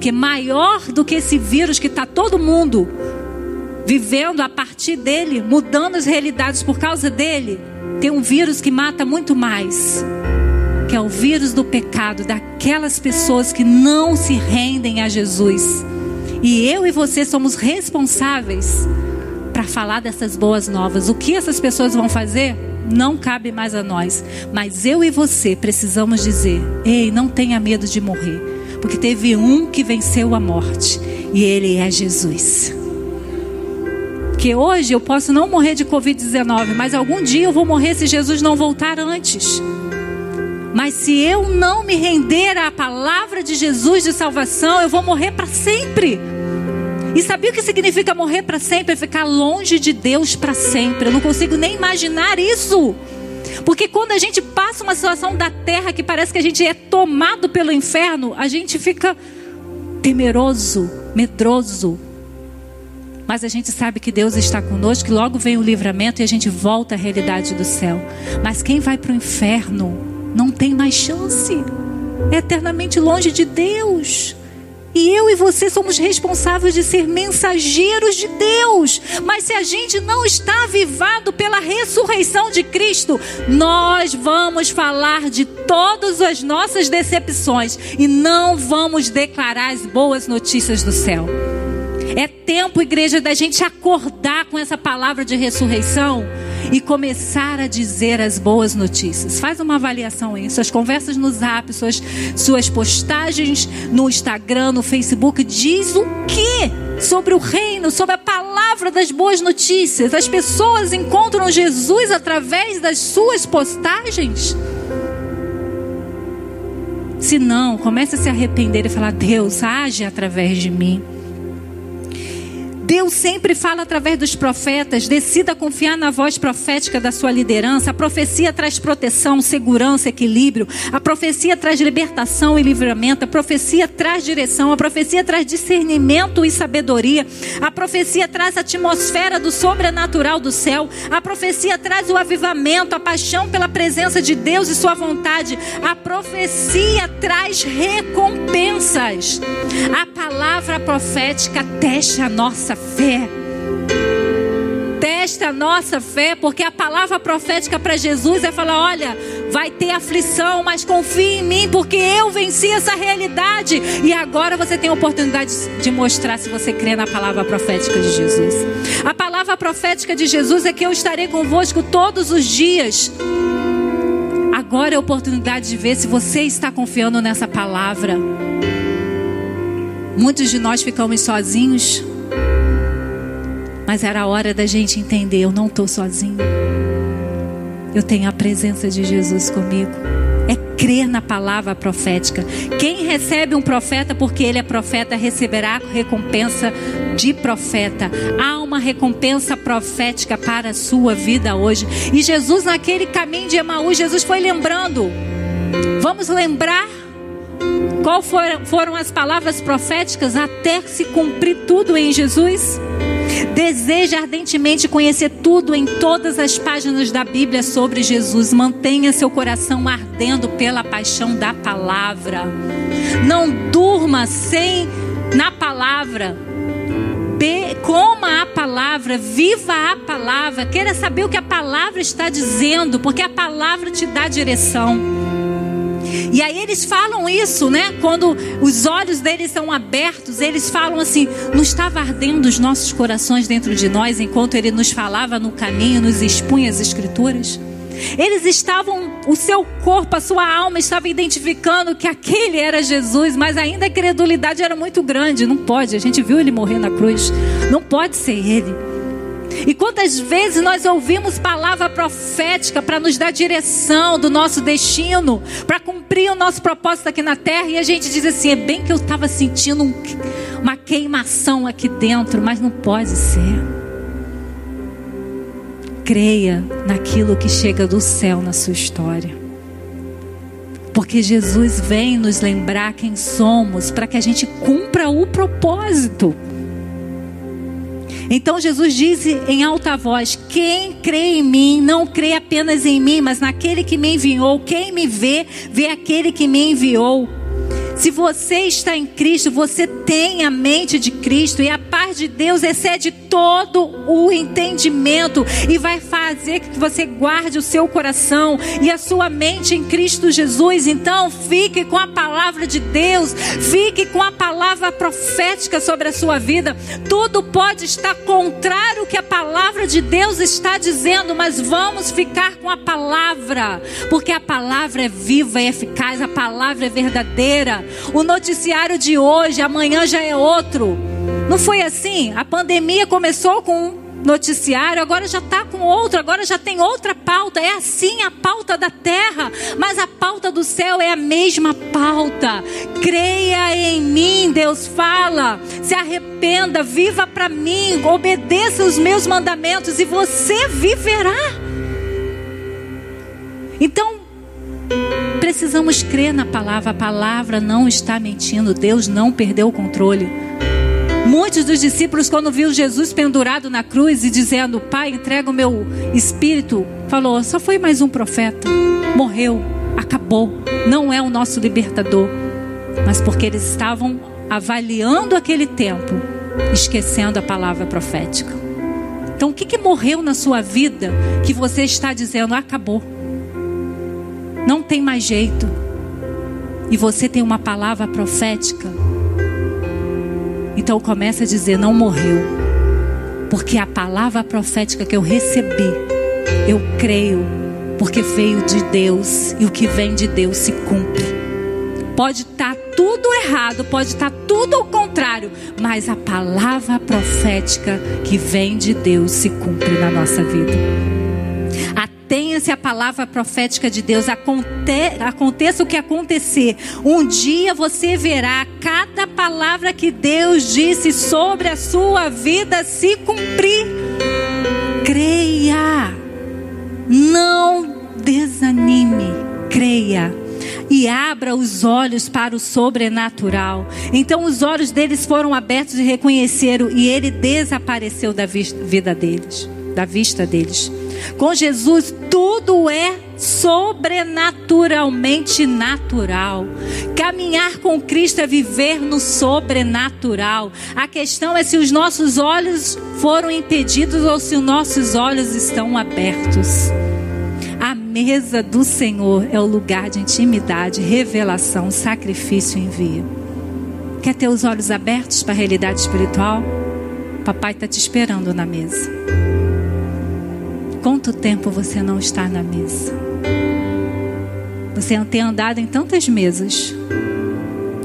S1: Que maior do que esse vírus que está todo mundo vivendo a partir dele, mudando as realidades por causa dele, tem um vírus que mata muito mais, que é o vírus do pecado, daquelas pessoas que não se rendem a Jesus. E eu e você somos responsáveis para falar dessas boas novas. O que essas pessoas vão fazer? Não cabe mais a nós. Mas eu e você precisamos dizer: ei, não tenha medo de morrer. Porque teve um que venceu a morte. E ele é Jesus. Porque hoje eu posso não morrer de Covid-19, mas algum dia eu vou morrer se Jesus não voltar antes. Mas se eu não me render à palavra de Jesus de salvação, eu vou morrer para sempre. E sabia o que significa morrer para sempre? É ficar longe de Deus para sempre. Eu não consigo nem imaginar isso. Porque quando a gente passa uma situação da terra que parece que a gente é tomado pelo inferno, a gente fica temeroso, medroso, mas a gente sabe que Deus está conosco, que logo vem o livramento e a gente volta à realidade do céu. Mas quem vai para o inferno não tem mais chance. é eternamente longe de Deus. E eu e você somos responsáveis de ser mensageiros de Deus. Mas se a gente não está avivado pela ressurreição de Cristo, nós vamos falar de todas as nossas decepções e não vamos declarar as boas notícias do céu. É tempo, igreja, da gente acordar com essa palavra de ressurreição e começar a dizer as boas notícias. Faz uma avaliação aí, suas conversas no Zap, suas, suas postagens no Instagram, no Facebook, diz o que sobre o reino, sobre a palavra das boas notícias. As pessoas encontram Jesus através das suas postagens? Se não, comece a se arrepender e falar: Deus, age através de mim. Deus sempre fala através dos profetas. Decida confiar na voz profética da sua liderança. A profecia traz proteção, segurança, equilíbrio. A profecia traz libertação e livramento. A profecia traz direção. A profecia traz discernimento e sabedoria. A profecia traz a atmosfera do sobrenatural do céu. A profecia traz o avivamento, a paixão pela presença de Deus e sua vontade. A profecia traz recompensas. A palavra profética testa a nossa fé. Testa a nossa fé, porque a palavra profética para Jesus é falar: olha, vai ter aflição, mas confie em mim, porque eu venci essa realidade. E agora você tem a oportunidade de mostrar se você crê na palavra profética de Jesus. A palavra profética de Jesus é que eu estarei convosco todos os dias. Agora é a oportunidade de ver se você está confiando nessa palavra. Muitos de nós ficamos sozinhos, mas era a hora da gente entender: eu não estou sozinho. Eu tenho a presença de Jesus comigo. É crer na palavra profética. Quem recebe um profeta porque ele é profeta receberá recompensa de profeta. Há uma recompensa profética para a sua vida hoje. E Jesus, naquele caminho de Emaús, Jesus foi lembrando. Vamos lembrar qual foram, foram as palavras proféticas até se cumprir tudo em Jesus? Deseja ardentemente conhecer tudo em todas as páginas da Bíblia sobre Jesus. Mantenha seu coração ardendo pela paixão da palavra. Não durma sem na palavra. Be, coma a palavra, viva a palavra, queira saber o que a palavra está dizendo, porque a palavra te dá direção. E aí eles falam isso, né? Quando os olhos deles são abertos, eles falam assim: não estava ardendo os nossos corações dentro de nós enquanto ele nos falava no caminho, nos expunha as escrituras? Eles estavam, o seu corpo, a sua alma estava identificando que aquele era Jesus, mas ainda a credulidade era muito grande. Não pode, a gente viu ele morrer na cruz. Não pode ser ele. E quantas vezes nós ouvimos palavra profética para nos dar direção do nosso destino, para cumprir o nosso propósito aqui na terra, e a gente diz assim: é bem que eu estava sentindo um, uma queimação aqui dentro, mas não pode ser. Creia naquilo que chega do céu na sua história. Porque Jesus vem nos lembrar quem somos, para que a gente cumpra o propósito. Então Jesus diz em alta voz: Quem crê em mim, não crê apenas em mim, mas naquele que me enviou. Quem me vê, vê aquele que me enviou. Se você está em Cristo, você tem a mente de Cristo e a paz de Deus excede todo o entendimento e vai fazer que você guarde o seu coração e a sua mente em Cristo Jesus. Então, fique com a palavra de Deus, fique com a palavra profética sobre a sua vida. Tudo pode estar contrário ao que a palavra de Deus está dizendo, mas vamos ficar com a palavra, porque a palavra é viva e eficaz, a palavra é verdadeira. O noticiário de hoje, amanhã já é outro. Não foi assim? A pandemia começou com um noticiário, agora já está com outro, agora já tem outra pauta. É assim a pauta da terra, mas a pauta do céu é a mesma pauta. Creia em mim, Deus fala. Se arrependa, viva para mim, obedeça os meus mandamentos e você viverá. Então, precisamos crer na palavra. A palavra não está mentindo. Deus não perdeu o controle. Muitos dos discípulos, quando viu Jesus pendurado na cruz e dizendo: Pai, entrega o meu espírito, falou: Só foi mais um profeta, morreu. acabou, não é o nosso libertador, mas porque eles estavam avaliando aquele tempo, esquecendo a palavra profética. Então, o que, que morreu na sua vida que você está dizendo acabou? Não tem mais jeito. E você tem uma palavra profética. Então começa a dizer: não morreu. Porque a palavra profética que eu recebi, eu creio, porque veio de Deus e o que vem de Deus se cumpre. Pode estar tá tudo errado, pode estar tá tudo ao contrário, mas a palavra profética que vem de Deus se cumpre na nossa vida. Atenha-se a palavra profética de Deus. Aconte, aconteça o que acontecer. Um dia você verá cada palavra que Deus disse sobre a sua vida se cumprir. Creia. Não desanime. Creia e abra os olhos para o sobrenatural. Então os olhos deles foram abertos e reconheceram e ele desapareceu da vida deles, da vista deles. Com Jesus, tudo é sobrenaturalmente natural. Caminhar com Cristo é viver no sobrenatural. A questão é se os nossos olhos foram impedidos ou se os nossos olhos estão abertos. A mesa do Senhor é o lugar de intimidade, revelação, sacrifício e envio. Quer ter os olhos abertos para a realidade espiritual? Papai está te esperando na mesa. Quanto tempo você não está na mesa? Você tem andado em tantas mesas.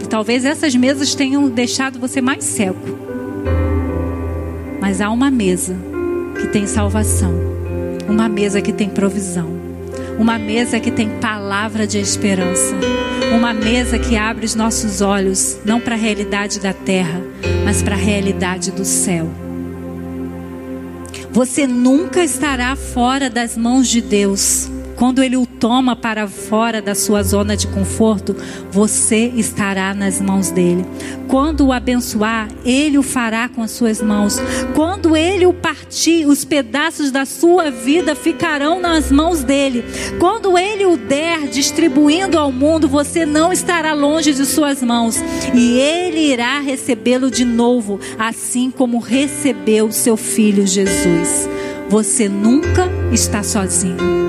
S1: E talvez essas mesas tenham deixado você mais cego. Mas há uma mesa que tem salvação. Uma mesa que tem provisão. Uma mesa que tem palavra de esperança. Uma mesa que abre os nossos olhos, não para a realidade da terra, mas para a realidade do céu. Você nunca estará fora das mãos de Deus. Quando Ele o toma para fora da sua zona de conforto, você estará nas mãos dele. Quando o abençoar, Ele o fará com as suas mãos. Quando Ele o partir, os pedaços da sua vida ficarão nas mãos dele. Quando Ele o der distribuindo ao mundo, você não estará longe de suas mãos. E Ele irá recebê-lo de novo, assim como recebeu seu filho Jesus. Você nunca está sozinho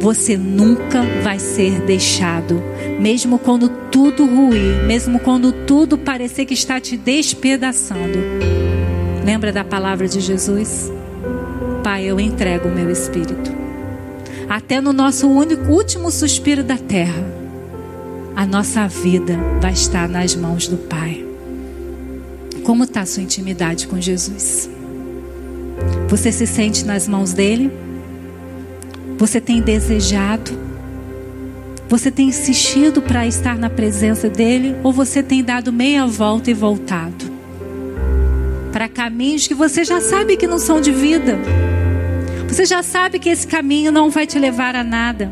S1: você nunca vai ser deixado, mesmo quando tudo ruir, mesmo quando tudo parecer que está te despedaçando. Lembra da palavra de Jesus? Pai, eu entrego o meu espírito. Até no nosso único, último suspiro da terra, a nossa vida vai estar nas mãos do Pai. Como está sua intimidade com Jesus? Você se sente nas mãos dele? Você tem desejado? Você tem insistido para estar na presença dele? Ou você tem dado meia volta e voltado? Para caminhos que você já sabe que não são de vida. Você já sabe que esse caminho não vai te levar a nada.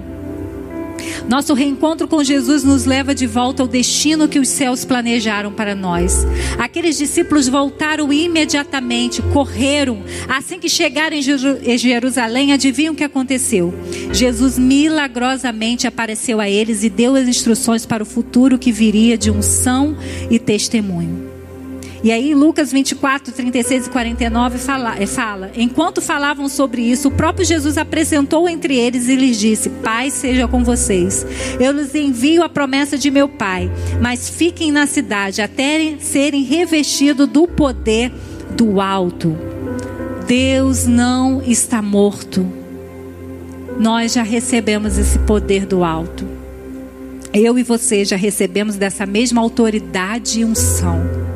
S1: Nosso reencontro com Jesus nos leva de volta ao destino que os céus planejaram para nós. Aqueles discípulos voltaram imediatamente, correram. Assim que chegaram em Jerusalém, adivinham o que aconteceu? Jesus milagrosamente apareceu a eles e deu as instruções para o futuro que viria de unção e testemunho. E aí, Lucas 24, 36 e 49 fala, eh, fala: Enquanto falavam sobre isso, o próprio Jesus apresentou entre eles e lhes disse: Pai seja com vocês. Eu lhes envio a promessa de meu Pai, mas fiquem na cidade até serem revestidos do poder do alto. Deus não está morto. Nós já recebemos esse poder do alto. Eu e você já recebemos dessa mesma autoridade e unção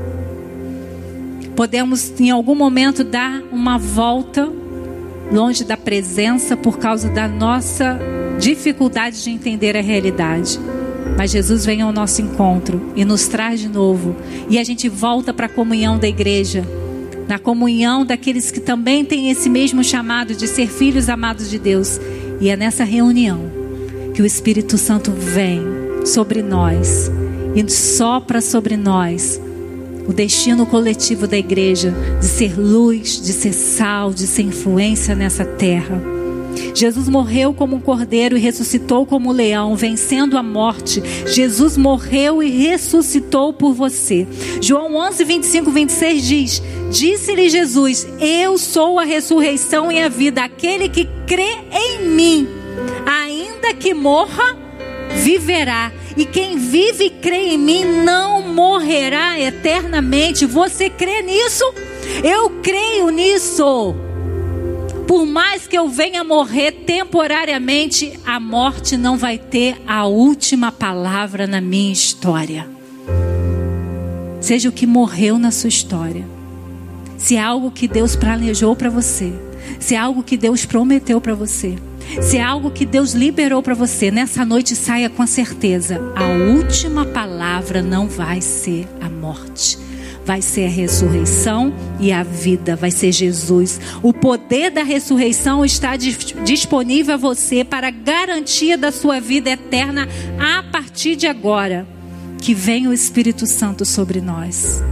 S1: podemos em algum momento dar uma volta longe da presença por causa da nossa dificuldade de entender a realidade. Mas Jesus vem ao nosso encontro e nos traz de novo. E a gente volta para a comunhão da igreja, na comunhão daqueles que também têm esse mesmo chamado de ser filhos amados de Deus. E é nessa reunião que o Espírito Santo vem sobre nós e sopra sobre nós o destino coletivo da igreja de ser luz, de ser sal, de ser influência nessa terra. Jesus morreu como um cordeiro e ressuscitou como um leão, vencendo a morte. Jesus morreu e ressuscitou por você. João 11, 25, 26 diz: Disse-lhe Jesus: Eu sou a ressurreição e a vida. Aquele que crê em mim, ainda que morra, viverá. E quem vive e crê em mim não morrerá eternamente. Você crê nisso? Eu creio nisso. Por mais que eu venha morrer temporariamente, a morte não vai ter a última palavra na minha história. Seja o que morreu na sua história. Se é algo que Deus planejou para você, se é algo que Deus prometeu para você, se é algo que Deus liberou para você, nessa noite saia com certeza: a última palavra não vai ser a morte. Vai ser a ressurreição e a vida, vai ser Jesus. O poder da ressurreição está disponível a você para garantia da sua vida eterna a partir de agora. Que venha o Espírito Santo sobre nós,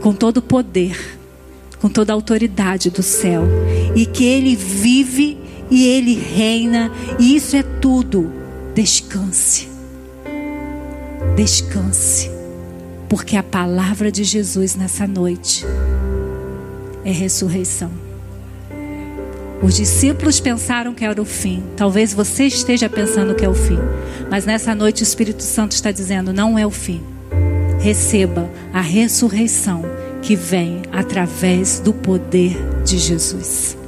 S1: com todo o poder, com toda a autoridade do céu, e que ele vive e Ele reina, e isso é tudo. Descanse. Descanse. Porque a palavra de Jesus nessa noite é ressurreição. Os discípulos pensaram que era o fim. Talvez você esteja pensando que é o fim. Mas nessa noite o Espírito Santo está dizendo: não é o fim. Receba a ressurreição que vem através do poder de Jesus.